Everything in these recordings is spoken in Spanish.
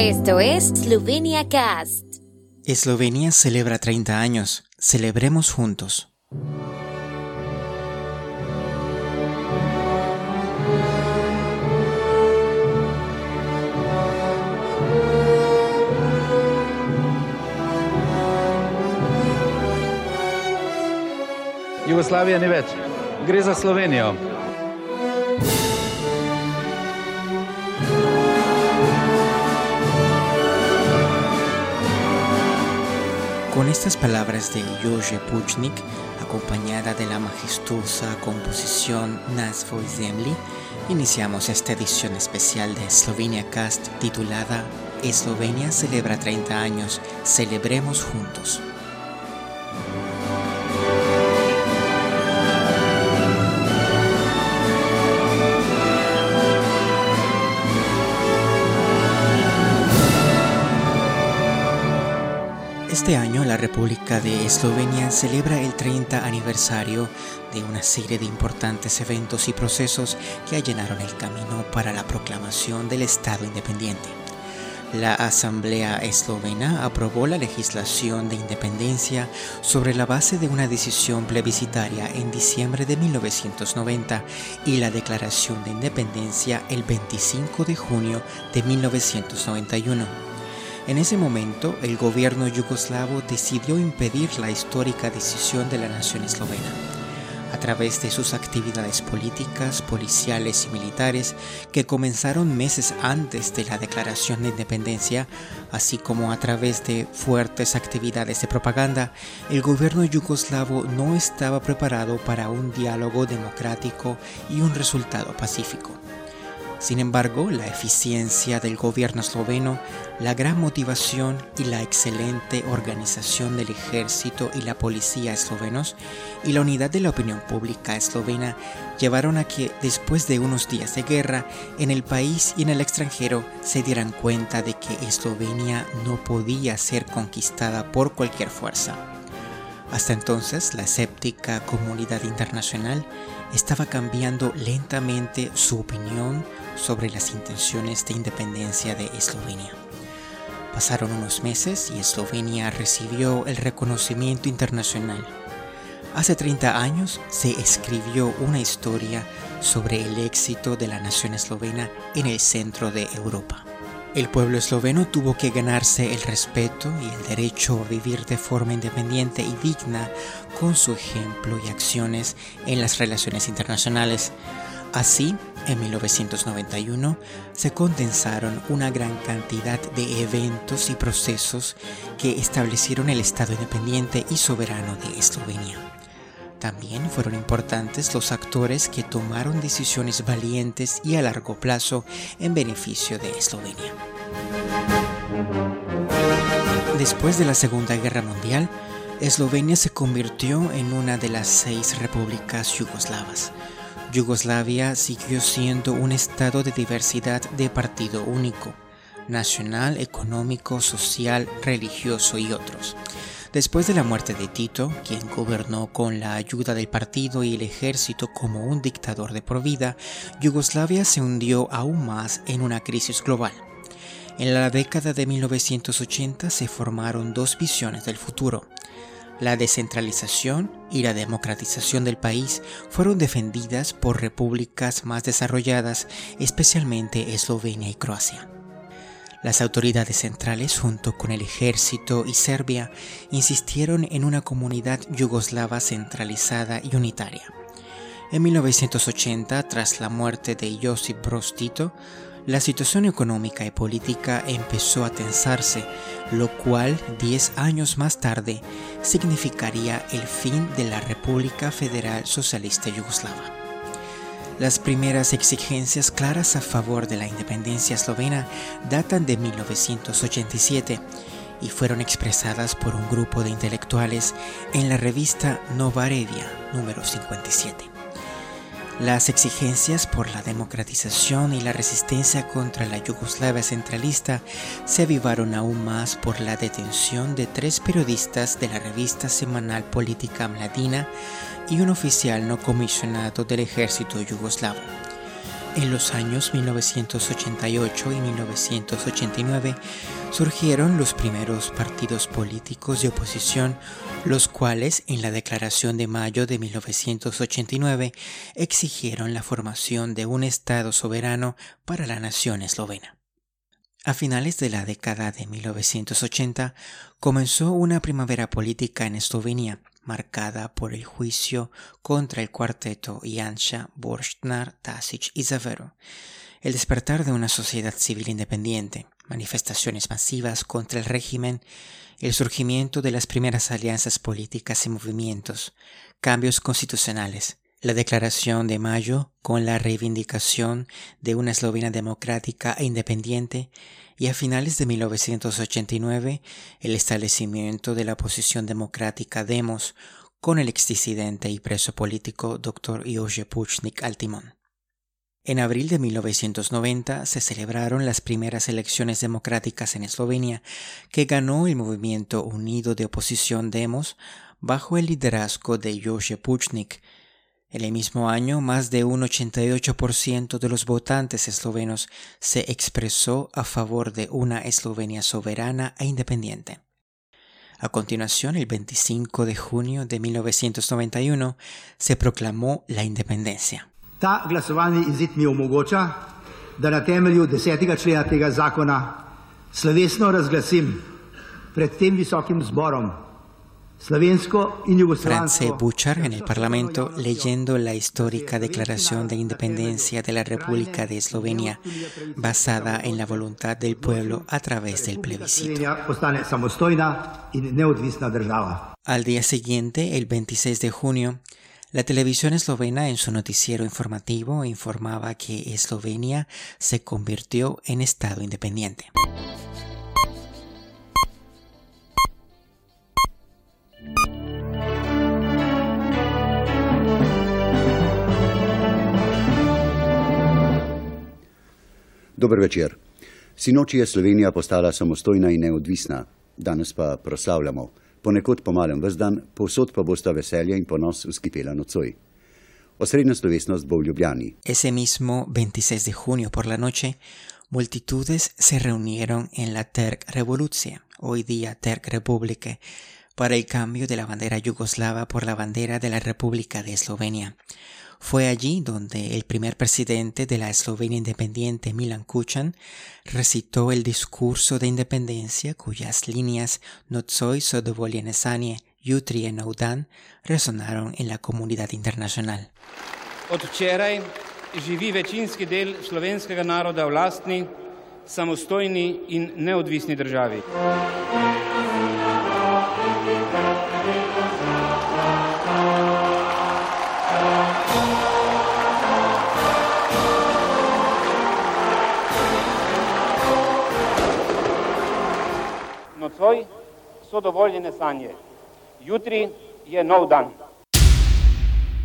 Esto es Slovenia Cast. Eslovenia celebra 30 años. Celebremos juntos. Jugoslavija ni več, gre za Slovenijo. Con estas palabras de Jože Puchnik, acompañada de la majestuosa composición Nazvo Zemli, iniciamos esta edición especial de Slovenia Cast titulada Eslovenia celebra 30 años, celebremos juntos. Este año la República de Eslovenia celebra el 30 aniversario de una serie de importantes eventos y procesos que allanaron el camino para la proclamación del Estado independiente. La Asamblea Eslovena aprobó la legislación de independencia sobre la base de una decisión plebiscitaria en diciembre de 1990 y la declaración de independencia el 25 de junio de 1991. En ese momento, el gobierno yugoslavo decidió impedir la histórica decisión de la nación eslovena. A través de sus actividades políticas, policiales y militares que comenzaron meses antes de la declaración de independencia, así como a través de fuertes actividades de propaganda, el gobierno yugoslavo no estaba preparado para un diálogo democrático y un resultado pacífico. Sin embargo, la eficiencia del gobierno esloveno, la gran motivación y la excelente organización del ejército y la policía eslovenos y la unidad de la opinión pública eslovena llevaron a que después de unos días de guerra en el país y en el extranjero se dieran cuenta de que Eslovenia no podía ser conquistada por cualquier fuerza. Hasta entonces, la escéptica comunidad internacional estaba cambiando lentamente su opinión sobre las intenciones de independencia de Eslovenia. Pasaron unos meses y Eslovenia recibió el reconocimiento internacional. Hace 30 años se escribió una historia sobre el éxito de la nación eslovena en el centro de Europa. El pueblo esloveno tuvo que ganarse el respeto y el derecho a vivir de forma independiente y digna con su ejemplo y acciones en las relaciones internacionales. Así, en 1991 se condensaron una gran cantidad de eventos y procesos que establecieron el Estado independiente y soberano de Eslovenia. También fueron importantes los actores que tomaron decisiones valientes y a largo plazo en beneficio de Eslovenia. Después de la Segunda Guerra Mundial, Eslovenia se convirtió en una de las seis repúblicas yugoslavas. Yugoslavia siguió siendo un estado de diversidad de partido único, nacional, económico, social, religioso y otros. Después de la muerte de Tito, quien gobernó con la ayuda del partido y el ejército como un dictador de por vida, Yugoslavia se hundió aún más en una crisis global. En la década de 1980 se formaron dos visiones del futuro. La descentralización y la democratización del país fueron defendidas por repúblicas más desarrolladas, especialmente Eslovenia y Croacia. Las autoridades centrales, junto con el ejército y Serbia, insistieron en una comunidad yugoslava centralizada y unitaria. En 1980, tras la muerte de Josip Broz Tito, la situación económica y política empezó a tensarse, lo cual 10 años más tarde significaría el fin de la República Federal Socialista Yugoslava. Las primeras exigencias claras a favor de la independencia eslovena datan de 1987 y fueron expresadas por un grupo de intelectuales en la revista Novaredia número 57. Las exigencias por la democratización y la resistencia contra la Yugoslavia centralista se avivaron aún más por la detención de tres periodistas de la revista semanal política Mladina y un oficial no comisionado del ejército yugoslavo. En los años 1988 y 1989 surgieron los primeros partidos políticos de oposición, los cuales en la Declaración de Mayo de 1989 exigieron la formación de un Estado soberano para la nación eslovena. A finales de la década de 1980 comenzó una primavera política en Eslovenia, marcada por el juicio contra el cuarteto Janša, Borstnar, Tasic y Zavero, el despertar de una sociedad civil independiente, manifestaciones masivas contra el régimen, el surgimiento de las primeras alianzas políticas y movimientos, cambios constitucionales, la Declaración de Mayo con la reivindicación de una Eslovenia democrática e independiente y a finales de 1989 el establecimiento de la oposición democrática Demos con el exdisidente y preso político Dr. Jože Puchnik al timón. En abril de 1990 se celebraron las primeras elecciones democráticas en Eslovenia que ganó el movimiento unido de oposición Demos bajo el liderazgo de Jože Puchnik, en el mismo año, más de un 88% de los votantes eslovenos se expresó a favor de una Eslovenia soberana e independiente. A continuación, el 25 de junio de 1991, se proclamó la independencia. Ta glasovalni izid mi omogoča, da na temelju desetega člena tega zakona slovesno razglasim pred tem visokim zborom France Bouchard en el Parlamento leyendo la histórica Declaración de Independencia de la República de Eslovenia basada en la voluntad del pueblo a través del plebiscito. Al día siguiente, el 26 de junio, la televisión eslovena en su noticiero informativo informaba que Eslovenia se convirtió en Estado independiente. Dober večer. Sinoči je Slovenija postala samostojna in neodvisna, danes pa proslavljamo. Ponekod pomalem vzdan, povsod pa bosta veselje in ponos uskipela nocoj. Osrednja slovesnost bo v Ljubljani. Ese mismo 26 de junio por la noche, multitudes se reunieron en la Terk Revolucija, hoy día Terk Republike, para el cambio de la bandera yugoslava por la bandera de la República de Eslovenia. Fue allí donde el primer presidente de la Eslovenia independiente, Milan Kuchan, recitó el discurso de independencia cuyas líneas Notsoi Sodovoljenesanje, Jutri en Naudan resonaron en la comunidad internacional. Od včeraj živi večinski del slovenskega naroda v lastni, samostojni in neodvisni državi.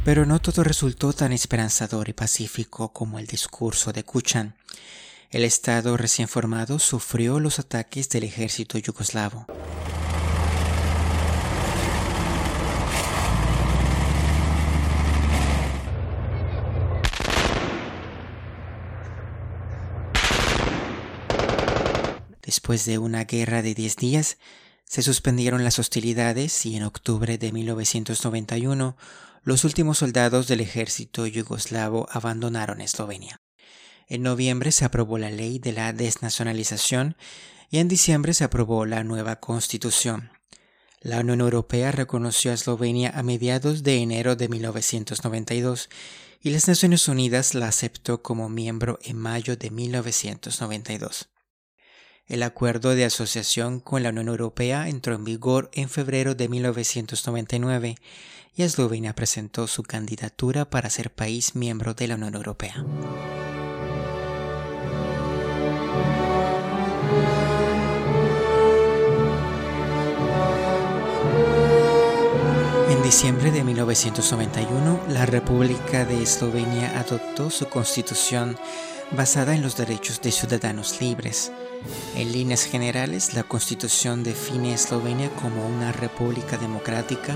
Pero no todo resultó tan esperanzador y pacífico como el discurso de Kuchan. El Estado recién formado sufrió los ataques del ejército yugoslavo. Después de una guerra de 10 días, se suspendieron las hostilidades y en octubre de 1991 los últimos soldados del ejército yugoslavo abandonaron Eslovenia. En noviembre se aprobó la ley de la desnacionalización y en diciembre se aprobó la nueva constitución. La Unión Europea reconoció a Eslovenia a mediados de enero de 1992 y las Naciones Unidas la aceptó como miembro en mayo de 1992. El acuerdo de asociación con la Unión Europea entró en vigor en febrero de 1999 y Eslovenia presentó su candidatura para ser país miembro de la Unión Europea. En diciembre de 1991, la República de Eslovenia adoptó su constitución basada en los derechos de ciudadanos libres. En líneas generales, la Constitución define a Eslovenia como una república democrática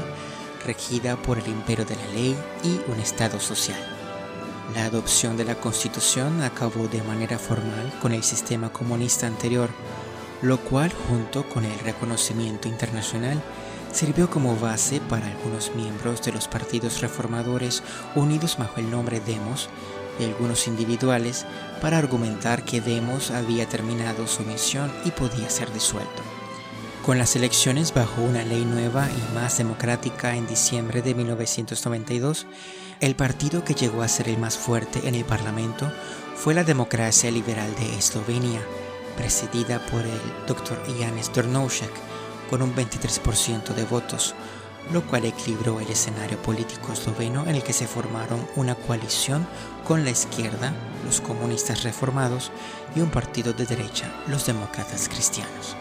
regida por el imperio de la ley y un Estado social. La adopción de la Constitución acabó de manera formal con el sistema comunista anterior, lo cual junto con el reconocimiento internacional sirvió como base para algunos miembros de los partidos reformadores unidos bajo el nombre Demos y algunos individuales para argumentar que Demos había terminado su misión y podía ser disuelto. Con las elecciones bajo una ley nueva y más democrática en diciembre de 1992, el partido que llegó a ser el más fuerte en el Parlamento fue la Democracia Liberal de Eslovenia, presidida por el Dr. Janis Drnovšek, con un 23% de votos, lo cual equilibró el escenario político esloveno en el que se formaron una coalición con la izquierda, los comunistas reformados, y un partido de derecha, los demócratas cristianos.